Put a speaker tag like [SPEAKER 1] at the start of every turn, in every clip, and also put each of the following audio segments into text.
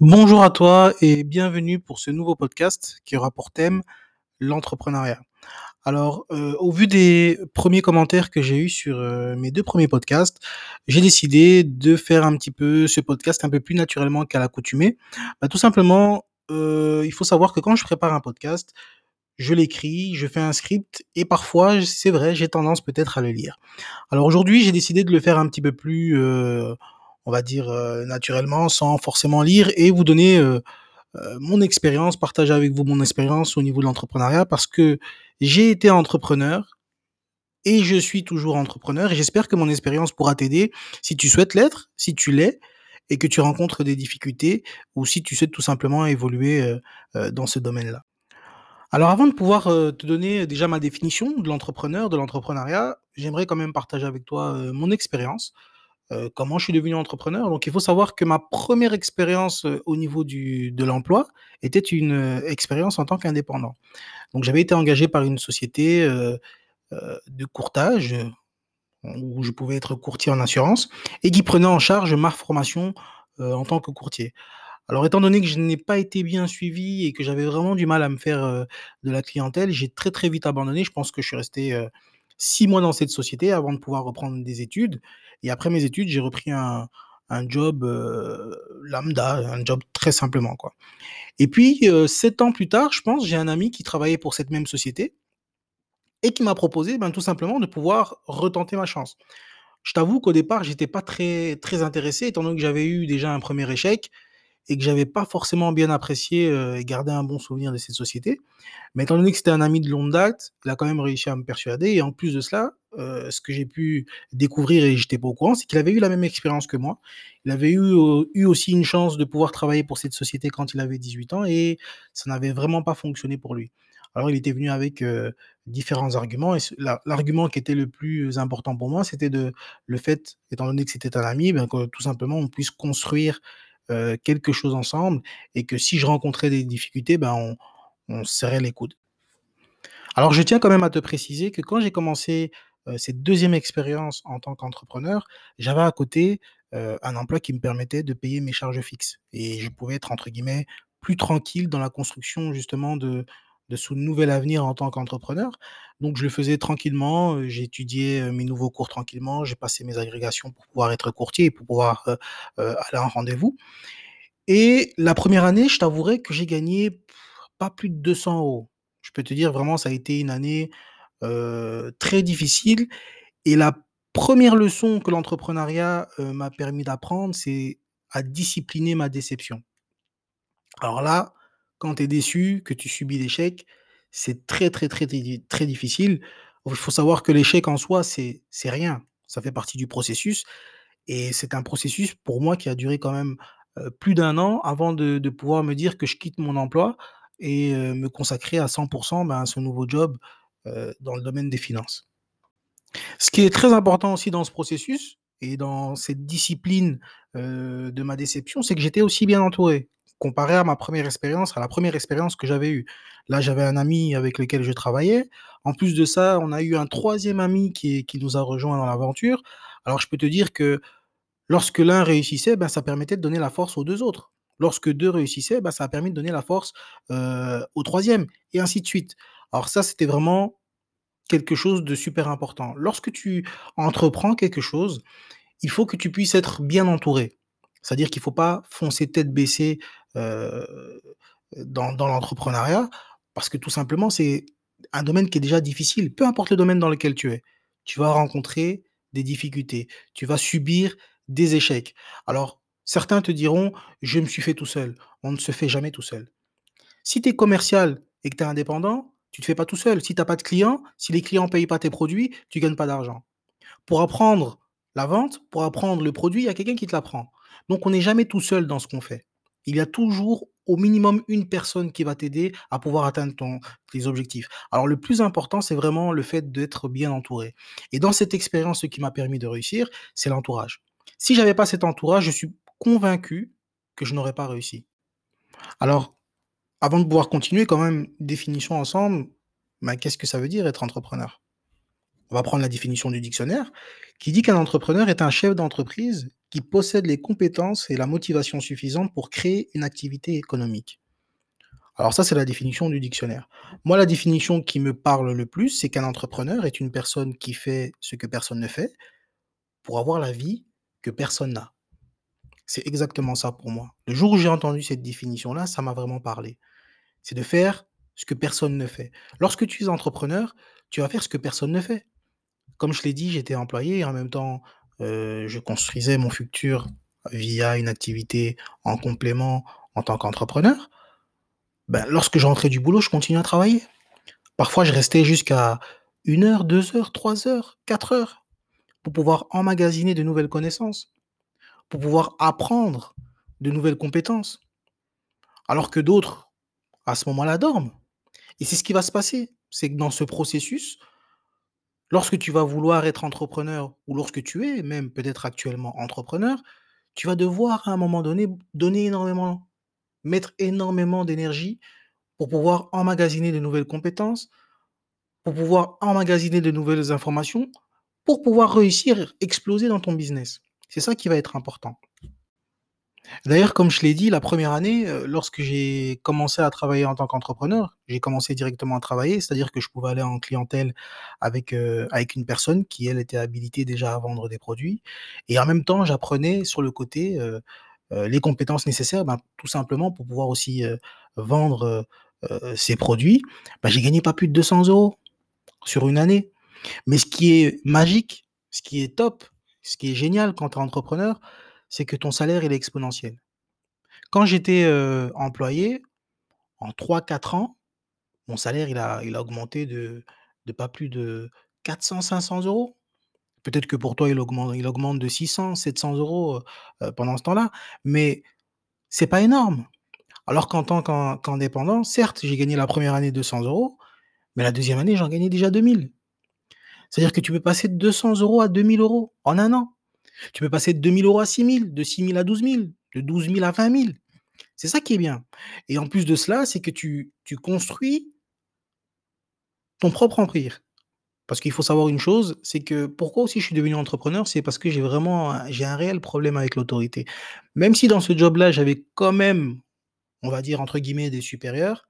[SPEAKER 1] Bonjour à toi et bienvenue pour ce nouveau podcast qui aura pour thème l'entrepreneuriat. Alors, euh, au vu des premiers commentaires que j'ai eus sur euh, mes deux premiers podcasts, j'ai décidé de faire un petit peu ce podcast un peu plus naturellement qu'à l'accoutumée. Bah, tout simplement, euh, il faut savoir que quand je prépare un podcast, je l'écris, je fais un script et parfois, c'est vrai, j'ai tendance peut-être à le lire. Alors aujourd'hui, j'ai décidé de le faire un petit peu plus, on va dire, euh, naturellement, sans forcément lire et vous donner euh, euh, mon expérience, partager avec vous mon expérience au niveau de l'entrepreneuriat parce que j'ai été entrepreneur et je suis toujours entrepreneur et j'espère que mon expérience pourra t'aider si tu souhaites l'être, si tu l'es et que tu rencontres des difficultés ou si tu souhaites tout simplement évoluer dans ce domaine-là. Alors avant de pouvoir te donner déjà ma définition de l'entrepreneur, de l'entrepreneuriat, j'aimerais quand même partager avec toi mon expérience, euh, comment je suis devenu entrepreneur. Donc il faut savoir que ma première expérience euh, au niveau du, de l'emploi était une euh, expérience en tant qu'indépendant. Donc j'avais été engagé par une société de courtage où je pouvais être courtier en assurance et qui prenait en charge ma formation en tant que courtier. Alors, étant donné que je n'ai pas été bien suivi et que j'avais vraiment du mal à me faire de la clientèle, j'ai très très vite abandonné. Je pense que je suis resté six mois dans cette société avant de pouvoir reprendre des études. Et après mes études, j'ai repris un, un job euh, lambda, un job très simplement quoi. Et puis euh, sept ans plus tard, je pense, j'ai un ami qui travaillait pour cette même société et qui m'a proposé, ben, tout simplement, de pouvoir retenter ma chance. Je t'avoue qu'au départ, j'étais pas très très intéressé, étant donné que j'avais eu déjà un premier échec et que j'avais pas forcément bien apprécié, heu et gardé un bon souvenir de cette société. Mais étant donné que c'était un ami de longue date, il a quand même réussi à me persuader et en plus de cela, heu, ce que j'ai pu découvrir et j'étais pas au courant, c'est qu'il avait eu la même expérience que moi. Il avait eu, heu, eu aussi une chance de pouvoir travailler pour cette société quand il avait 18 ans et ça n'avait vraiment pas fonctionné pour lui. Alors il était venu avec, différents arguments l'argument qui était le plus important pour moi, c'était le fait, étant donné que c'était un ami, ben, que tout simplement on puisse construire quelque chose ensemble et que si je rencontrais des difficultés, ben, on on se serrait les coudes. Alors je tiens quand même à te préciser que quand j'ai commencé, cette deuxième expérience en tant qu'entrepreneur, j'avais à côté, un emploi qui me permettait de payer mes charges fixes et je pouvais être entre guillemets «plus tranquille» dans la construction justement de de ce nouvel avenir en tant qu'entrepreneur. Donc je le faisais tranquillement, j'ai étudié, mes nouveaux cours tranquillement, j'ai passé mes agrégations pour pouvoir être courtier et pour pouvoir, heu heu, aller en rendez-vous et la première année, je t'avouerai que j'ai gagné pas plus de 200 euros. Je peux te dire vraiment ça a été une année, très difficile et la première leçon que l'entrepreneuriat, m'a permis d'apprendre, c'est à discipliner ma déception. Alors là, quand tu es déçu, que tu subis l'échec, c'est très, très, très, très di très difficile. Il faut savoir que l'échec en soi, c'est rien. Ça fait partie du processus et c'est un processus pour moi qui a duré quand même, plus d'un an avant de pouvoir me dire que je quitte mon emploi et me consacrer à 100% ben, à ce nouveau job, dans le domaine des finances. Ce qui est très important aussi dans ce processus et dans cette discipline, de ma déception, c'est que j'étais aussi bien entouré. Comparé à ma première expérience, à la première expérience que j'avais eue. Là, j'avais un ami avec lequel je travaillais. En plus de ça, on a eu un troisième ami qui nous a rejoints dans l'aventure. Alors je peux te dire que lorsque l'un réussissait, ben, ça permettait de donner la force aux 2 autres. Lorsque 2 réussissaient, bah, ça a permis de donner la force, heu, au troisième et ainsi de suite. Alors ça, c'était vraiment quelque chose de super important. Lorsque tu entreprends quelque chose, il faut que tu puisses être bien entouré. C'est-à-dire qu'il ne faut pas foncer tête baissée, dans dans l'entrepreneuriat parce que tout simplement, c'est un domaine qui est déjà difficile. Peu importe le domaine dans lequel tu es, tu vas rencontrer des difficultés, tu vas subir des échecs. Alors, certains te diront: «Je me suis fait tout seul». On ne se fait jamais tout seul. Si tu es commercial et que tu es indépendant, tu te fais pas tout seul. Si tu as pas de clients, si les clients payent pas tes produits, tu gagnes pas d'argent. Pour apprendre la vente, pour apprendre le produit, il y a quelqu'un qui te l'apprend. Donc on n'est jamais tout seul dans ce qu'on fait. Il y a toujours au minimum une personne qui va t'aider à pouvoir atteindre ton tes objectifs. Alors le plus important, c'est vraiment le fait d'être bien entouré et dans cette expérience, ce qui m'a permis de réussir, c'est l'entourage. Si j'avais pas cet entourage, je suis convaincu que je n'aurais pas réussi. Alors, avant de pouvoir continuer, quand même, définition ensemble, bah, qu'est-ce que ça veut dire être entrepreneur? On va prendre la définition du dictionnaire qui dit qu'un entrepreneur est un chef d'entreprise qui possède les compétences et la motivation suffisantes pour créer une activité économique. Alors ça, c'est la définition du dictionnaire. Moi, la définition qui me parle le plus, c'est qu'un entrepreneur est une personne qui fait ce que personne ne fait pour avoir la vie que personne n'a. C'est exactement ça pour moi. Le jour où j'ai entendu cette définition-là, ça m'a vraiment parlé. C'est de faire ce que personne ne fait. Lorsque tu es entrepreneur, tu vas faire ce que personne ne fait. Comme je l'ai dit, j'étais employé et en même temps, je construisais mon futur via une activité en complément en tant qu'entrepreneur. Ben, lorsque j'entrais du boulot, je continuais à travailler. Parfois, je restais jusqu'à une heure, deux heures, trois heures, quatre heures pour pouvoir emmagasiner de nouvelles connaissances, pour pouvoir apprendre de nouvelles compétences. Alors que d'autres, à ce moment-là, dorment. Et c'est ce qui va se passer. C'est que dans ce processus, lorsque tu vas vouloir être entrepreneur ou lorsque tu es même peut-être actuellement entrepreneur, tu vas devoir à un moment donné donner énormément mettre énormément d'énergie pour pouvoir emmagasiner de nouvelles compétences, pour pouvoir emmagasiner de nouvelles informations, pour pouvoir réussir, exploser dans ton business. C'est ça qui va être important. D'ailleurs, comme je l'ai dit, la première année, euh, lorsque j'ai commencé à travailler en tant qu'entrepreneur, j'ai commencé directement à travailler, c'est-à-dire que je pouvais aller en clientèle avec, euh, avec une personne qui, elle, était habilitée déjà à vendre des produits. Et en même temps, j'apprenais sur le côté euh, les compétences nécessaires, ben, tout simplement pour pouvoir aussi vendre ces produits. Ben, j'ai gagné pas plus de 200 euros sur une année. Mais ce qui est magique, ce qui est top, ce qui est génial quand tu es entrepreneur, c'est que ton salaire il est exponentiel. Quand j'étais employé, en 3-4 ans, mon salaire il a, augmenté de, de pas plus de 400-500 euros. Peut-être que pour toi, il augmente, il augmente de 600, 700 euros pendant ce temps-là, mais c'est pas énorme. Alors qu'en tant qu'indépendant, certes, j'ai gagné la première année 200 euros, mais la deuxième année, j'en gagnais déjà 2000. C'est-à-dire que tu peux passer de 200 euros à 2000 euros en un an. Tu peux passer de 2000 euros à 6000, de 6000 à 12 000, de 12 000 à 20 000. C'est ça qui est bien. Et en plus de cela, c'est que tu, tu construis ton propre empire. Parce qu'il faut savoir une chose, c'est que pourquoi aussi je suis devenu entrepreneur, c'est parce que j'ai vraiment j'ai un réel problème avec l'autorité. Même si dans ce job-là, j'avais quand même, on va dire entre guillemets «des supérieurs»,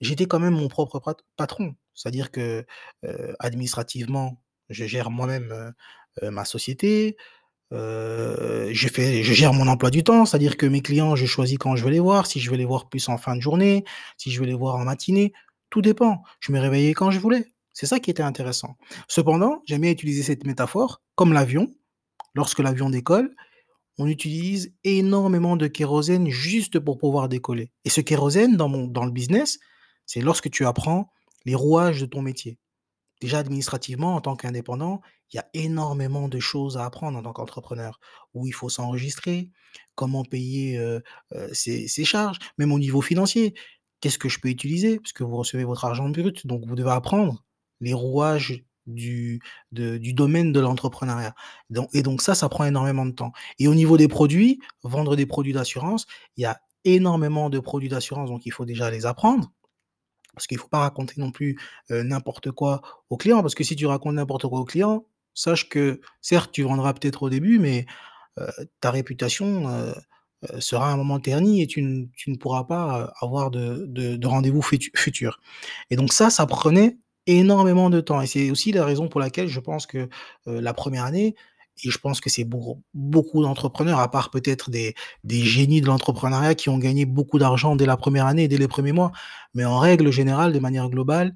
[SPEAKER 1] j'étais quand même mon propre patron. C'est-à-dire que, administrativement, je gère moi-même, ma société, je fais je gère mon emploi du temps, c'est-à-dire que mes clients, je choisis quand je veux les voir, si je veux les voir plus en fin de journée, si je veux les voir en matinée, tout dépend. Je me réveillais quand je voulais. C'est ça qui était intéressant. Cependant, j'aime bien utiliser cette métaphore comme l'avion. Lorsque l'avion décolle, on utilise énormément de kérosène juste pour pouvoir décoller. Et ce kérosène, dans, mon, dans le business, c'est lorsque tu apprends les rouages de ton métier. Déjà administrativement, en tant qu'indépendant, il y a énormément de choses à apprendre en tant qu'entrepreneur, où il faut s'enregistrer, comment payer ses, charges, même au niveau financier. Qu'est-ce que je peux utiliser? Parce que vous recevez votre argent brut, donc vous devez apprendre les rouages du domaine de l'entrepreneuriat. et donc ça, ça prend énormément de temps. Et au niveau des produits, vendre des produits d'assurance, il y a énormément de produits d'assurance, donc il faut déjà les apprendre. Parce qu'il ne faut pas raconter non plus n'importe quoi au client, parce que si tu racontes n'importe quoi au client, sache que certes, tu vendras peut-être au début, mais ta réputation sera à un moment ternie et tu, ne pourras pas avoir de, de rendez-vous futur. Et donc ça, ça prenait énormément de temps et c'est aussi la raison pour laquelle je pense que, la première année et je pense que c'est beaucoup d'entrepreneurs, à part peut-être des génies de l'entrepreneuriat qui ont gagné beaucoup d'argent dès la première année, dès les premiers mois. Mais en règle générale, de manière globale,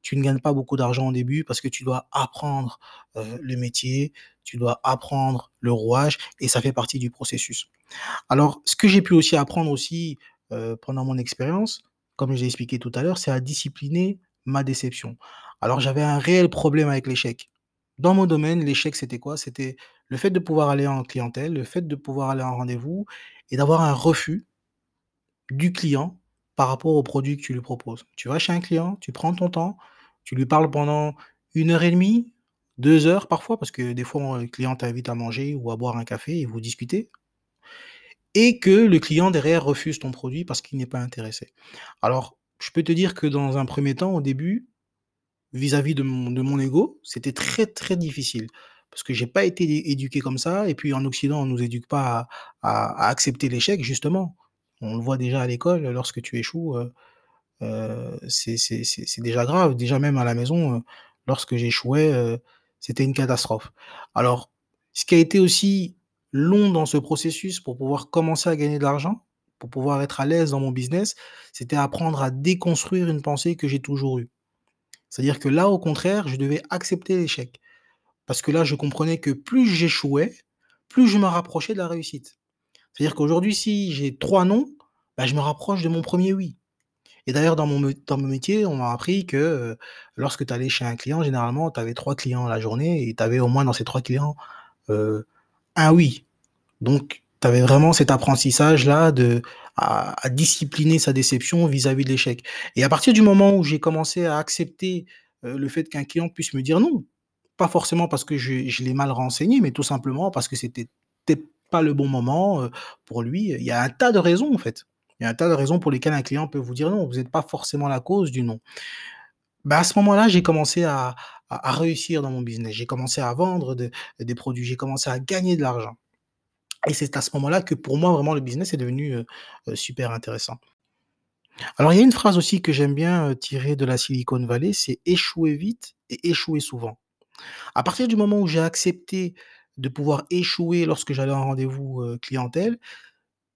[SPEAKER 1] tu ne gagnes pas beaucoup d'argent au début parce que tu dois apprendre, le métier, tu dois apprendre le rouage et ça fait partie du processus. Alors ce que j'ai pu aussi apprendre aussi, pendant mon expérience, comme j'ai expliqué tout à l'heure, c'est à discipliner ma déception. Alors j'avais un réel problème avec l'échec. Dans mon domaine, l'échec, c'était quoi? C'était le fait de pouvoir aller en clientèle, le fait de pouvoir aller en rendez-vous et d'avoir un refus du client par rapport au produit que tu lui proposes. Tu vas chez un client, tu prends ton temps, tu lui parles pendant une heure et demie, deux heures parfois, parce que des fois, le client t'invite à manger ou à boire un café et vous discutez et que le client derrière refuse ton produit parce qu'il n'est pas intéressé. Alors je peux te dire que dans un premier temps, au début, vis-à-vis de mon ego, c'était très, très difficile. parce que j'ai pas été éduqué comme ça et puis en Occident, on nous éduque pas à accepter l'échec justement. On le voit déjà à l'école, lorsque tu échoues, heu heu, c'est déjà grave. Déjà même à la maison, heu, lorsque j'échouais, c'était une catastrophe. Alors, ce qui a été aussi long dans ce processus pour pouvoir commencer à gagner de l'argent, pour pouvoir être à l'aise dans mon business, c'était apprendre à déconstruire une pensée que j'ai toujours eue. C'est-à-dire que là, au contraire, je devais accepter l'échec. Parce que là, je comprenais que plus j'échouais, plus je me rapprochais de la réussite. C'est-à-dire qu'aujourd'hui, si j'ai 3 non, bah, je me rapproche de mon 1er oui. Et d'ailleurs dans mon métier, on m'a appris que, heu, lorsque tu allais chez un client, généralement, tu avais 3 clients la journée et tu avais au moins dans ces 3 clients, heu, 1 oui. Donc tu avais vraiment cet apprentissage-là de à discipliner sa déception vis-à-vis de l'échec. Et à partir du moment où j'ai commencé à accepter, heu, le fait qu'un client puisse me dire non, pas forcément parce que je l'ai mal renseigné, mais tout simplement parce que c'était peut-être pas le bon moment, heu, pour lui. Il y a un tas de raisons, en fait. Il y a un tas de raisons pour lesquelles un client peut vous dire non. Vous êtes pas forcément la cause du non. Bah, à ce moment-là, j'ai commencé à réussir dans mon business. J'ai commencé à vendre de des produits, j'ai commencé à gagner de l'argent. Et c'est à ce moment-là que pour moi, vraiment, le business est devenu, super intéressant. Alors il y a une phrase aussi que j'aime bien, tirée de la Silicon Valley, c'est: «Échouer vite et échouer souvent». À partir du moment où j'ai accepté de pouvoir échouer lorsque j'allais en rendez-vous, clientèle,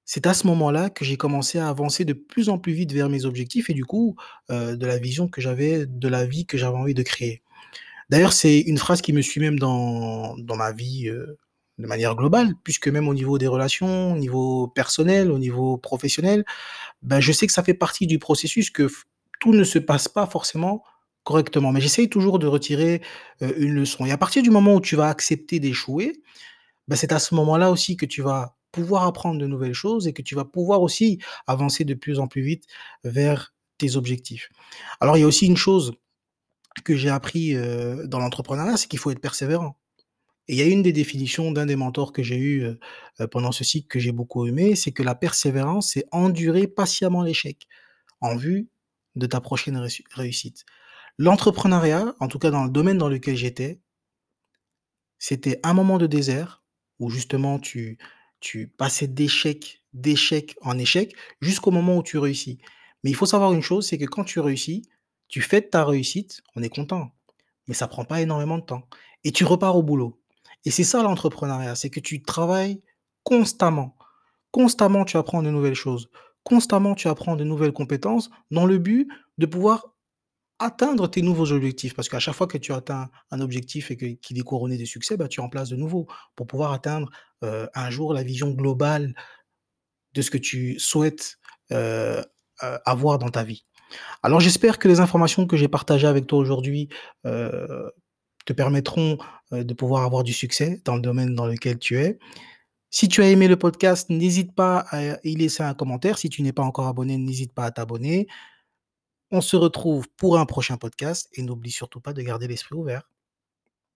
[SPEAKER 1] c'est à ce moment-là que j'ai commencé à avancer de plus en plus vite vers mes objectifs et du coup, de la vision que j'avais de la vie que j'avais envie de créer. D'ailleurs, c'est une phrase qui me suit même dans ma vie, de manière globale, puisque même au niveau des relations, au niveau personnel, au niveau professionnel, bah, je sais que ça fait partie du processus que tout ne se passe pas forcément correctement. Mais j'essaye toujours de retirer, heu, une leçon et à partir du moment où tu vas accepter d'échouer, bah, c'est à ce moment-là aussi que tu vas pouvoir apprendre de nouvelles choses et que tu vas pouvoir aussi avancer de plus en plus vite vers tes objectifs. Alors il y a aussi une chose que j'ai appris, heu, dans l'entrepreneuriat, c'est qu'il faut être persévérant. Et il y a une des définitions d'un des mentors que j'ai eu, heu heu, pendant ce cycle que j'ai beaucoup aimé, c'est que la persévérance, c'est endurer patiemment l'échec, en vue de ta prochaine réussi réussite. L'entrepreneuriat, en tout cas dans le domaine dans lequel j'étais c'était un moment de désert où justement tu tu passais d'échec d'échec en échec jusqu'au moment où tu réussis. Mais il faut savoir une chose, c'est que quand tu réussis, tu fêtes ta réussite, on est content, mais ça prend pas énormément de temps et tu repars au boulot. Et c'est ça l'entrepreneuriat, c'est que tu travailles constamment. Constamment, tu apprends de nouvelles choses. Constamment, tu apprends de nouvelles compétences dans le but de pouvoir atteindre tes nouveaux objectifs. Parce qu'à chaque fois que tu atteins un objectif et qu'il est couronné de succès, bah, tu en places de nouveaux pour pouvoir atteindre, heu, un jour la vision globale de ce que tu souhaites, heu heu, avoir dans ta vie. Alors j'espère que les informations que j'ai partagées avec toi aujourd'hui, te permettront, de pouvoir avoir du succès dans le domaine dans lequel tu es. Si tu as aimé le podcast, n'hésite pas à y laisser un commentaire. Si tu n'es pas encore abonné, n'hésite pas à t'abonner. On se retrouve pour un prochain podcast et n'oublie surtout pas de garder l'esprit ouvert.